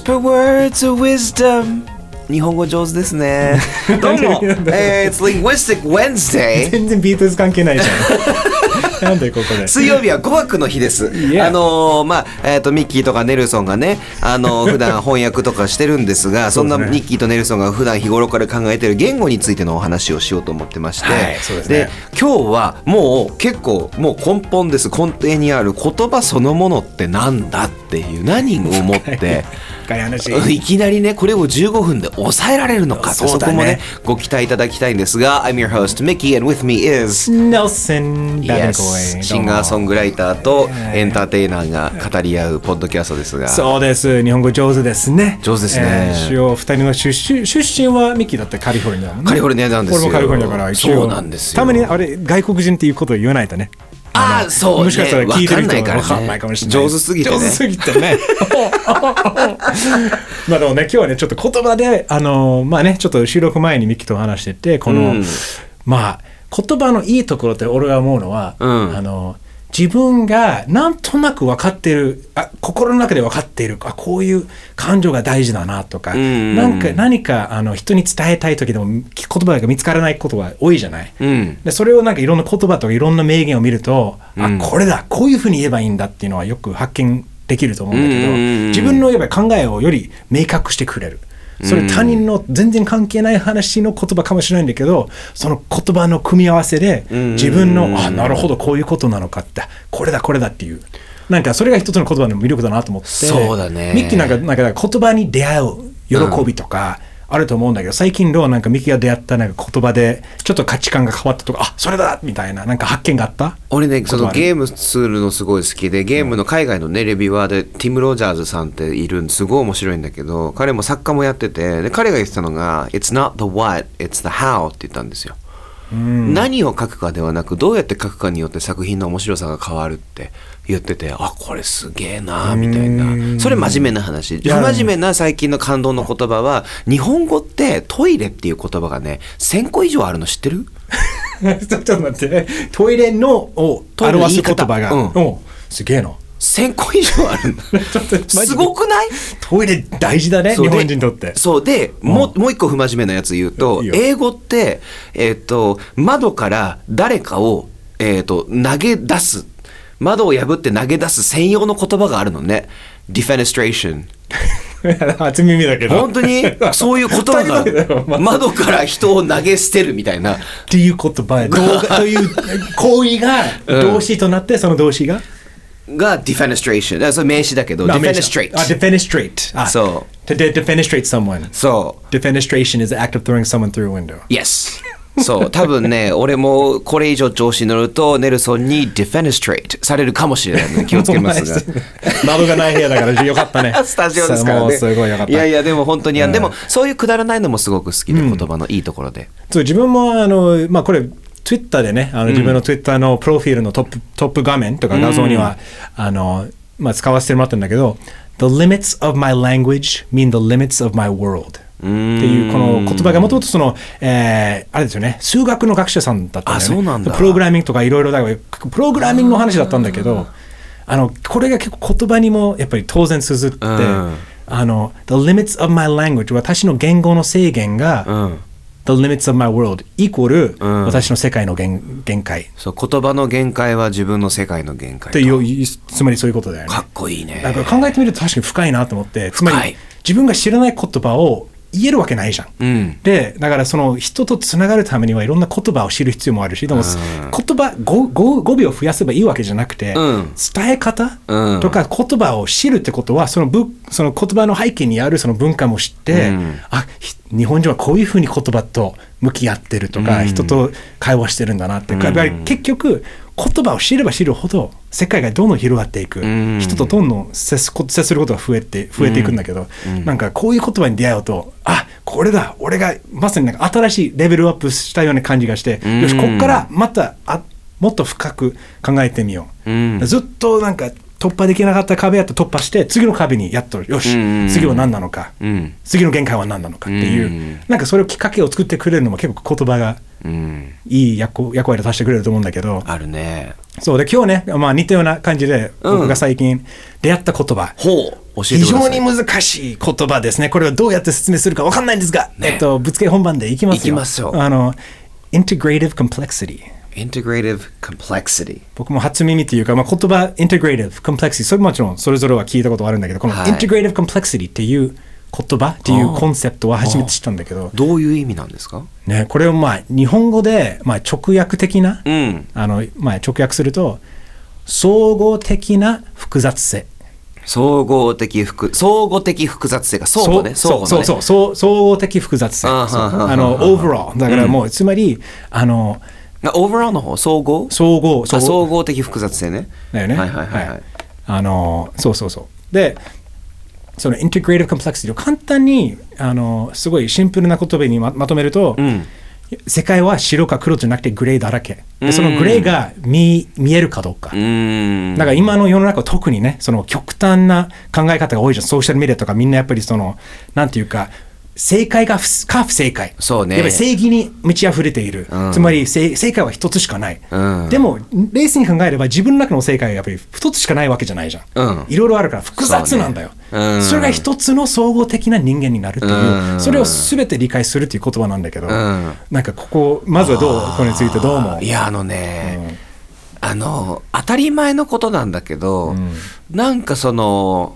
Whisper words of wisdom 日本語上手ですねどうも、えー、It's Linguistic Wednesday 全然ビートルズ関係ないじゃん なんでここで？水曜日は語学の日です。あのーまあえっ、とミッキーとかネルソンがね、あのー 普段翻訳とかしてるんですが、そんなミッキーとネルソンが普段日頃から考えている言語についてのお話をしようと思ってまして、はいですね今日はもう結構もう根本です。根底にある言葉そのものってなんだっていう何をもって。深いきなりねこれを15分で抑えられるのかそねそこもねご期待いただきたいんですが I'm your host Mickey and with me is ネルシンガーソングライターとエンターテイナーが語り合うポッドキャストですが。そうです。日本語上手ですね。上手ですね。えー一応二人の出身出身はミッキーだってカリフォルニアね。カリフォルニアなんですよ。俺もカリフォルニアだから一応。そうなんですよ。たまにあれ外国人っていうことを言わないとね。ああそうね。もしかしたら聞いてる人わかんないかもしれない上手すぎてね。上手すぎてね。まあでもね今日はねちょっと言葉であのまあねちょっと収録前にミッキーと話しててこの、うん。まあ言葉のいいところって俺が思うのは、うん。あの自分がなんとなく分かってるあ心の中で分かっているあこういう感情が大事だなとか、んなんか何かあの人に伝えたい時でも言葉が見つからないことが多いじゃない？うん。でそれをなんかいろんな言葉とかいろんな名言を見ると、あこれだこういうふうに言えばいいんだっていうのはよく発見できると思うんだけど、うんうんうん。自分のやっぱり考えをより明確してくれる。それ他人の全然関係ない話の言葉かもしれないんだけどその言葉の組み合わせで自分のあなるほどこういうことなのかってこれだこれだっていう。なんかそれが一つの言葉の魅力だなと思って。そうだね。ミッキーなんかなんか言葉に出会う喜びとか、あると思うんだけど最近どう？なんかミキが出会ったなんか言葉でちょっと価値観が変わったとかあそれだ！みたいななんか発見があった？俺ねそのゲームするのすごい好きでゲームの海外のねレビュアーでティム・ロジャーズさんっているんですごい面白いんだけど彼も作家もやっててで彼が言ってたのが「It's not the what, it's the how」って言ったんですよ。何を書くかではなくどうやって書くかによって作品の面白さが変わるって言っててあこれすげえなみたいな。それ真面目な話。不や真面目な最近の感動の言葉は日本語ってトイレっていう言葉がね1,000個以上あるの知ってる？ちょっと待って。トイレのをトイレの言い方。表す言葉が、うん。おすげえな。1,000個以上あるの。すごくない？トイレ大事だね日本人にとって。そう。で、もうもう一個不真面目なやつ言うと英語って、えっと窓から誰かを、えっと投げ出す窓を破って投げ出す専用の言葉があるのね。ディフェンストレーション。本当に？そういう言葉が 窓から人を投げ捨てるみたいな。って、という行為が動詞となって、その動詞が？がディフェンストレーション。それ、ディフェンストレート。あ、デス。そう多分ね俺もこれ以上調子に乗るとネルソンに defenestrate されるかもしれないので気をつけますが。窓がない部屋だからよかったね。スタジオですからね。すごいよかった。いやいやでも本当に、うん。でもそういうくだらないのもすごく好きで、言葉のいいところで。そう自分もあの、まあ、これ Twitter でねあの自分の Twitter のプロフィールのトップ,、トップ画面とか画像には、あのまあ、使わせてもらったんだけど The limits of my language mean the limits of my world っていうこの言葉がもともとその、えーあれですよね。数学の学者さんだったんだよね。プログラミングとかいろいろだからプログラミングの話だったんだけどあのこれが結構言葉にもやっぱり当然通ずって、ん。あの The limits of my language 私の言語の制限が、うん。The limits of my world イコール、ん。私の世界の限限界。そう言葉の限界は自分の世界の限界と。というつまりそういうことだよね。かっこいいね。だから考えてみると確かに深いなと思ってつまり自分が知らない言葉を言えるわけないじゃん、うん。でだからその人とつながるためにはいろんな言葉を知る必要もあるしでも、言葉語語語尾を増やせばいいわけじゃなくて、うん。伝え方うん。とか言葉を知るってことはそのぶその言葉の背景にあるその文化も知って、うん。あひ日本人はこういうふうに言葉と向き合ってるとか、人と会話してるんだなって、やっぱり結局言葉を知れば知るほど世界がどんどん広がっていく、ん。人とどんどん接すこ接することが増えて増えていくんだけど、なんかこういう言葉に出会うとあこれだ俺がまさになんか新しいレベルアップしたような感じがして、よしここからまたあもっと深く考えてみよう、うん。ずっとなんか突破できなかった壁やっと突破して次の壁にやっとよし、うん。次は何なのか、うん。次の限界は何なのかっていう、うん。なんかそれをきっかけを作ってくれるのも結構言葉がうん。いい役役割を出してくれると思うんだけど。あるね。そう。で今日ね、まあ、似たような感じでうん。僕が最近出会った言葉、ほう。教えてください。非常に難しい言葉ですね。これをどうやって説明するかわかんないんですが、えっと、ぶつけ本番でいきますよ。いきますよ。あの、integrative complexity。integrative complexity 僕も初耳っていうか、まあ、言葉 integrative complexity それももちろんそれぞれは聞いたことあるんだけどこのはい。integrative complexity っていう言葉っていうコンセプトは初めて知ったんだけど、どういう意味なんですか？ね、これをまあ日本語でまあ直訳的な、うん。あのまあ、直訳すると総合的な複雑性。総合的複総合的複雑性が相互ね。そう相互のね。そうそうそう総合的複雑性。あーそうは。ーはーだからもう、つまりあのあオーバーの方？総合？総合あ総合的複雑性ね。だよね。はいはいはい。はい。あのそうそうそう。で、その integrative complexity を簡単にあのすごいシンプルな言葉にままとめると、うん世界は白か黒じゃなくてグレーだらけ。うんでそのグレーが見見えるかどうか。だから今の世の中は特にね、その極端な考え方が多いじゃん。ソーシャルメディアとかみんなやっぱりその、なんていうか、正解が不か不正解。そうね。やっぱり正義に満ち溢れている。うん。つまり正正解は一つしかない。うん。でも、冷静に考えれば自分の中の正解はやっぱり一つしかないわけじゃないじゃん。うん。いろいろあるから複雑なんだよ。そうね。れが一つの総合的な人間になるっていう、うん。それを全て理解するっていう言葉なんだけど、ん。なんかここ、まずはどうこれについてどう思う？いやあのね、あの当たり前のことなんだけど、なんかその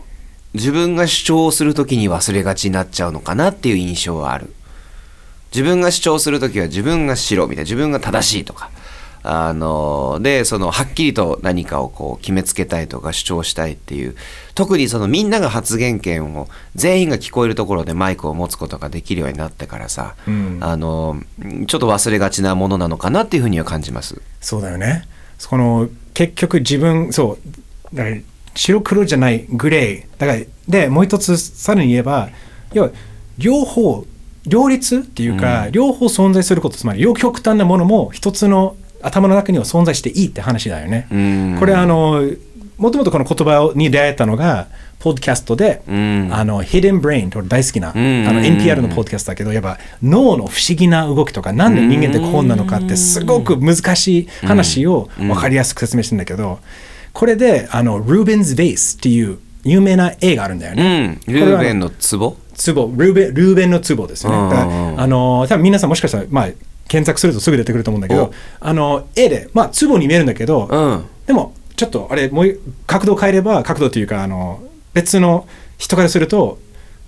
自分が主張するときに忘れがちになっちゃうのかなっていう印象はある。自分が主張するときは自分が白みたいな自分が正しいとか。あのでそのはっきりと何かをこう決めつけたいとか主張したいっていう。特にそのみんなが発言権を全員が聞こえるところでマイクを持つことができるようになってからさ、うん。あのちょっと忘れがちなものなのかなっていうふうには感じます。そうだよね。この結局自分、そう、だから白黒じゃないグレー。だから、で、もう一つさらに言えば、要は両方、両立っていうか、両方存在すること、つまり両極端なものも一つの頭の中には存在していいって話だよね。うん。これあの、もともとこの言葉に出会えたのが、ポッドキャストで、うん。あの、Hidden Brain と大好きな、ん。あの NPR のポッドキャストだけど、やっぱ脳の不思議な動きとか、なんで人間ってこうなのかって、すごく難しい話を分かりやすく説明してるんだけど、これで、あの、ルーベンズ・ベースっていう有名な映画あるんだようね。ん、ルーベンの壺？壺。ルーベンルーベンの壺ですよね。あの多分皆さんもしかしたら、まあ、検索するとすぐ出てくると思うんだけお。ど、あの絵で、まあ、壺に見えるんだけど、うん。でもちょっとあれもう角度を変えれば角度というかあの別の人からすると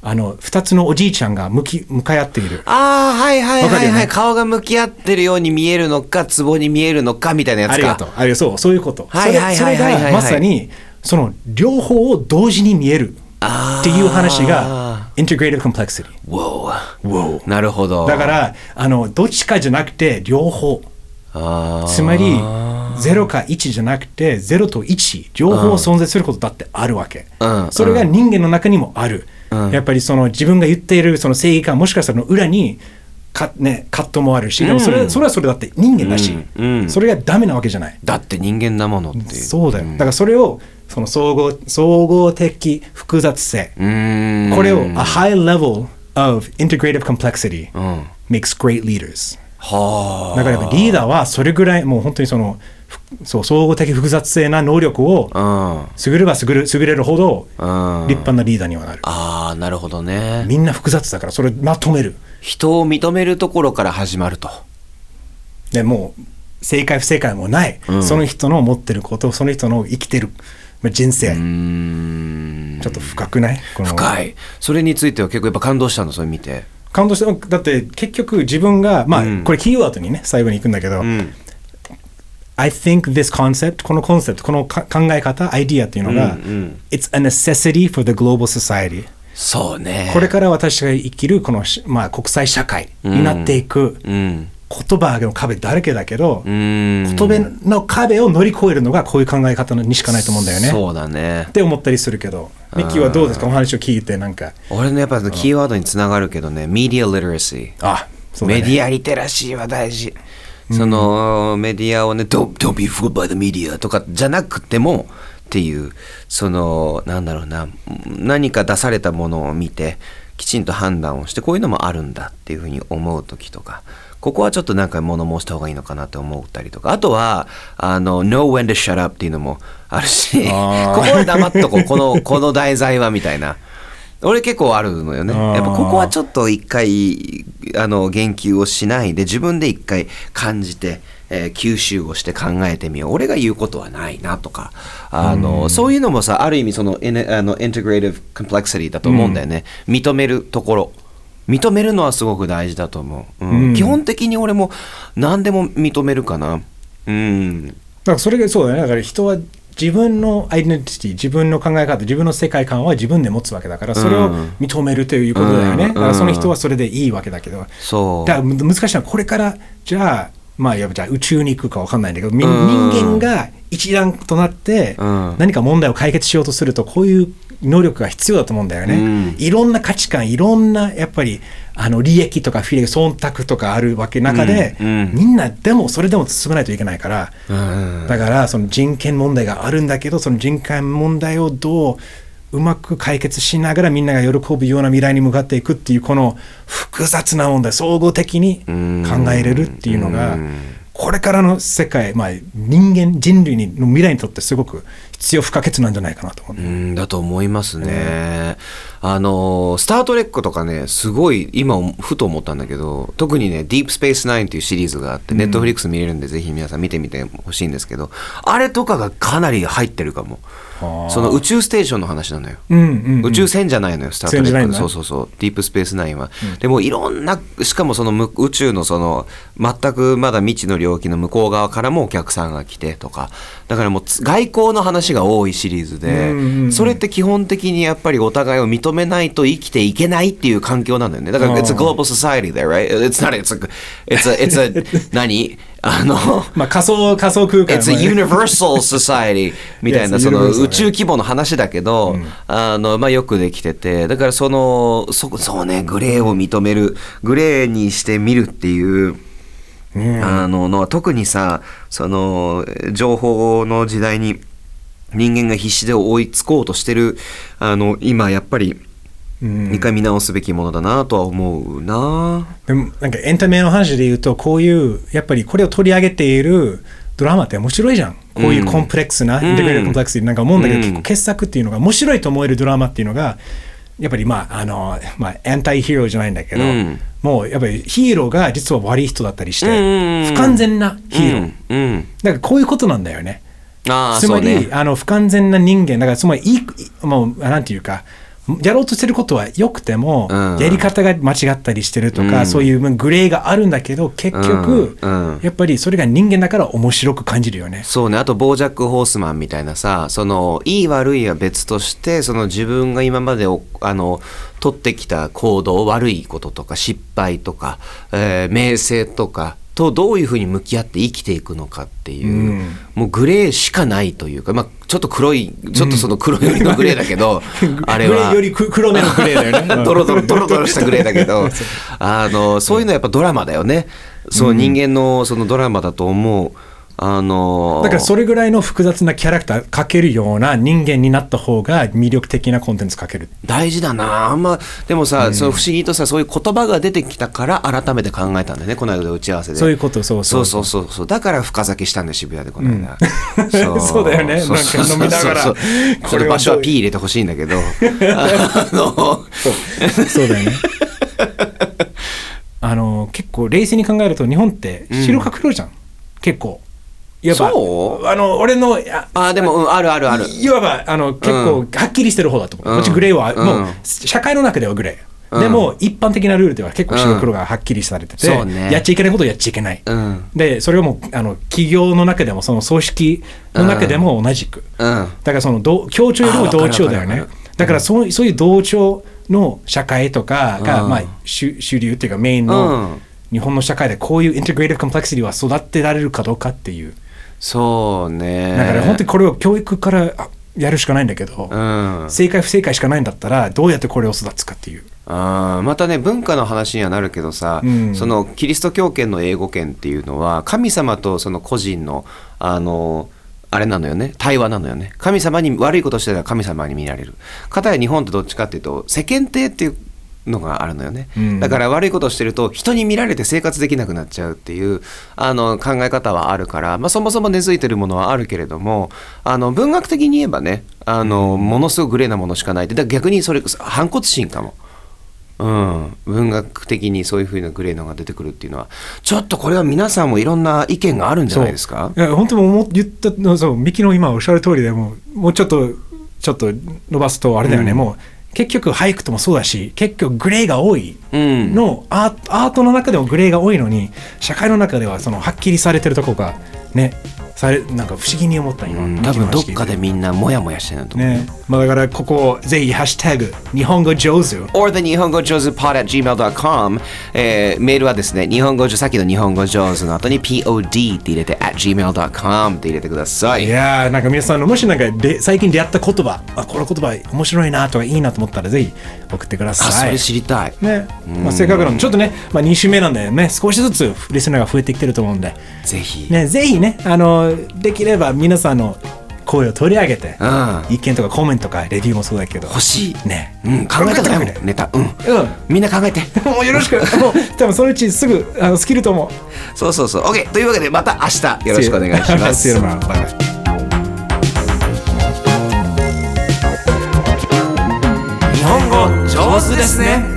あの2つのおじいちゃんが向き向かい合っている。ああはいはいはいはい、顔が向き合ってるように見えるのか壺に見えるのかみたいなやつかありがとう。ありがとう。そういうこと。はいはいそれそはいはいはいれがまさにその両方を同時に見えるっていう話が integrated complexity。Wow なるほどだからあのどっちかじゃなくて両方。つまり0か1じゃなくて0と1両方存在することだってあるわけ、うん。それが人間の中にもある、うん。やっぱりその自分が言っているその正義感もしかしたらの裏にか、ね、葛藤もあるしでもそれ,、うん。それはそれだって人間だし、それがダメなわけじゃない。だって人間なものっていう。そうだよ、だからそれをその総合総合的複雑性、これを a high level of integrative complexity うん。makes great leaders はだからやっぱリーダーはそれぐらいもう本当にそのふそう総合的複雑性な能力を優れば優れ優れるほどうん。立派なリーダーにはなる。ああなるほどね。みんな複雑だからそれまとめる。人を認めるところから始まると。でもう正解不正解もない、うん。その人の持ってることその人の生きてるまあ人生、ちょっと深くない？深い。それについては結構やっぱ感動したの？それ見て。感動してだって結局自分がまあ、うん。これキーワードにね最後に行くんだけど、うん I think this concept このコンセプトこのか考え方アイディアっていうのが、うんうん。It's a necessity for the global society そうね。これから私が生きるこのし、まあ、国際社会になっていくうん言葉の壁だらけだけど、うーん。言葉の壁を乗り越えるのがこういう考え方にしかないと思うんだよね。そうだね。って思ったりするけどミッキーはどうですか？お話を聞いてなんか。俺のやっぱキーワードにつながるけどね、メディアリテラシー。あそうだね。メディアリテラシーは大事。そのメディアをね、don't, don't be fooled by the media とかじゃなくてもっていう、その、なんだろうな、何か出されたものを見て、きちんと判断をして、こういうのもあるんだっていうふうに思う時とか、ここはちょっとなんか物申した方がいいのかなって思ったりとかあとはあの Know when to shut up っていうのもあるし ここは黙っとこうこのこの題材はみたいな俺結構あるのよね。やっぱここはちょっと一回あの言及をしないで自分で一回感じて、えー吸収をして考えてみよう。俺が言うことはないなとかあの、そういうのもさある意味そのあの integrative complexity だと思うんだよね、認めるところ。認めるのはすごく大事だと思う、うん。うん。基本的に俺も何でも認めるかな。うん。だからそれがそうだね。だから人は自分のアイデンティティ自分の考え方自分の世界観は自分で持つわけだからそれを認めるということだよね、うん。だからその人はそれでいいわけだけど、そう。だからむ難しいのはこれからじゃあまあやっぱじゃあ宇宙に行くかわかんないんだけど、みうん。人間が一段となってうん。何か問題を解決しようとするとこういう能力が必要だと思うんだよね、うん。いろんな価値観いろんなやっぱりあの利益とかフィレ忖度とかあるわけ中で、うん。うん。みんなでもそれでも進めないといけないから、うん。だからその人権問題があるんだけどその人権問題をどううまく解決しながらみんなが喜ぶような未来に向かっていくっていうこの複雑な問題総合的に考えれるっていうのがうんこれからの世界、まあ、人間人類の未来にとってすごく必要不可欠なんじゃないかなと思う。うんだと思いますね。あの、スター・トレックとかね、すごい今ふと思ったんだけど、特にね、ディープ・スペース・ナインっていうシリーズがあって、ネットフリックス見れるんで、ぜひ皆さん見てみてほしいんですけど、あれとかがかなり入ってるかも。はあその宇宙ステーションの話なのよ。うんうんうん。宇宙船じゃないのよ、スター・トレックそうそうそう、ディープ・スペース・ナインは。でもいろんな、しかもそのむ宇宙のその、全くまだ未知の領域の向こう側からもお客さんが来てとか、だからもうつ外交の話が多いシリーズで、うんうんうん。それって基本的にやっぱりお互いを認めないと生きていけないっていう環境なんだよね。だから、it's a global society there, right? It's not, it's a, it's a, it's a, 何？あの、まあ仮想仮想空間 It's a universal society みたいなその宇宙規模の話だけど、あのまあ、よくできてて。だからそのそそうねグレーを認めるグレーにしてみるっていう、あののは特にさその情報の時代に人間が必死で追いつこうとしてるあの今やっぱりうん。一回見直すべきものだなとは思うな。でもなんかエンタメの話で言うとこういうやっぱりこれを取り上げているドラマって面白いじゃん。こういうコンプレックスな、うん。インテグレートコンプレックスなんか思うん。だけど、うん結構傑作っていうのが面白いと思えるドラマっていうのがやっぱりまああのまあエンタイヒーローじゃないんだけど、うん。もうやっぱりヒーローが実は悪い人だったりして、不完全なヒーロー、うん。うん。だからこういうことなんだよね。つまり、あの不完全な人間。だからつまりいいもうなんていうかやろうとしてることは良くても、うん。やり方が間違ったりしてるとか、うん。そういうグレーがあるんだけど結局、うん。うん。やっぱりそれが人間だから面白く感じるよね。そうね。あとボージャック・ホースマンみたいなさそのいい悪いは別としてその自分が今までおあの取ってきた行動悪いこととか失敗とか、えー名声とかとどういうふうに向き合って生きていくのかっていう、うん。もうグレーしかないというか、まあ、ちょっと黒いちょっとその黒寄りのグレーだけど、あれは。グレーよりく黒目のグレーだよね。ドロドロドロドロしたグレーだけどあのそういうのはやっぱドラマだよね。そう人間のそのドラマだと思うあのだからそれぐらいの複雑なキャラクター描けるような人間になった方が魅力的なコンテンツ描ける。大事だな。あんまでもさ、その不思議とさそういう言葉が出てきたから改めて考えたんだよねこの間の打ち合わせで。そういうことそうそそう。うそうそうそう。だから深酒したんだよ渋谷でこの間、そうだよね。そうそうなんか飲みながら。これ場所は P 入れてほしいんだけど。あのそうだよね。あの結構冷静に考えると日本って白か黒じゃん、結構。いわばそう？あの俺のああでも、うん、あるあるある。いわばあの結構はっきりしてる方だと思う。うちグレーは、うん。もう社会の中ではグレー。うん。でも一般的なルールでは結構白黒がはっきりされてて、やっちゃいけないことをやっちゃいけない。うん。でそれはもうあの企業の中でもその組織の中でも同じく。うん。だからその同協調よりも同調だよね。だからそうそういう同調の社会とかが、うん。まあ、主主流っていうかメインうのん。日本の社会でこういう integrative complexity は育てられるかどうかっていう。そうね。だから本当にこれを教育からあやるしかないんだけど、うん。正解不正解しかないんだったらどうやってこれを育つかっていう。あーまたね文化の話にはなるけどさ、うん。そのキリスト教圏の英語圏っていうのは神様とその個人のあのあれなのよね対話なのよね。神様に悪いことしてたら神様に見られる。片や日本ってどっちかっていうと世間体っていうのがあるのよね、うん。だから悪いことをしてると人に見られて生活できなくなっちゃうっていうあの考え方はあるから、まあ、そもそも根付いてるものはあるけれどもあの文学的に言えばねあのものすごくグレーなものしかないってだから逆にそれ反骨心かも。うん、文学的にそういうふうなグレーのが出てくるっていうのはちょっとこれは皆さんもいろんな意見があるんじゃないですか？いや本当に思っ言ったのそうミキの今おっしゃる通りでもうもうちょっとちょっと伸ばすとあれだよね、うん。もう結局俳句ともそうだし結局グレーが多いうん。の、アーアートの中でもグレーが多いのに社会の中ではそのはっきりされてるとこがねされなんか不思議に思った今、うん多分どっかでねみんなモヤモヤしてると思う、ね。まあ、だからここぜひ「ハッシュタグ日本語上手」or the 日本語上手 pod at gmail.com、えー、メールはですね日本語上手さっきの日本語上手の後に pod って入れて at gmail.com って入れてください。いやーなんか皆さんのもしなんかで最近出会った言葉あこの言葉面白いなとかいいなと思ったらぜひ送ってください。あそれ知りたい。ね。まあ、せっかくなのでちょっとね、まあ、2週目なんでね少しずつリスナーが増えてきてると思うんで、ぜひ、ね、ぜひねあのできれば皆さんの声を取り上げてうん。意見とかコメントとかレビューもそうだけど。欲しい。ね。うん、考えたくないネタ。うん、うん。みんな考えて。もうよろしく。もう多分そのうちすぐあのスキルとも。そうそうそう。OK というわけでまた明日よろしくお願いします. 日本語上手ですね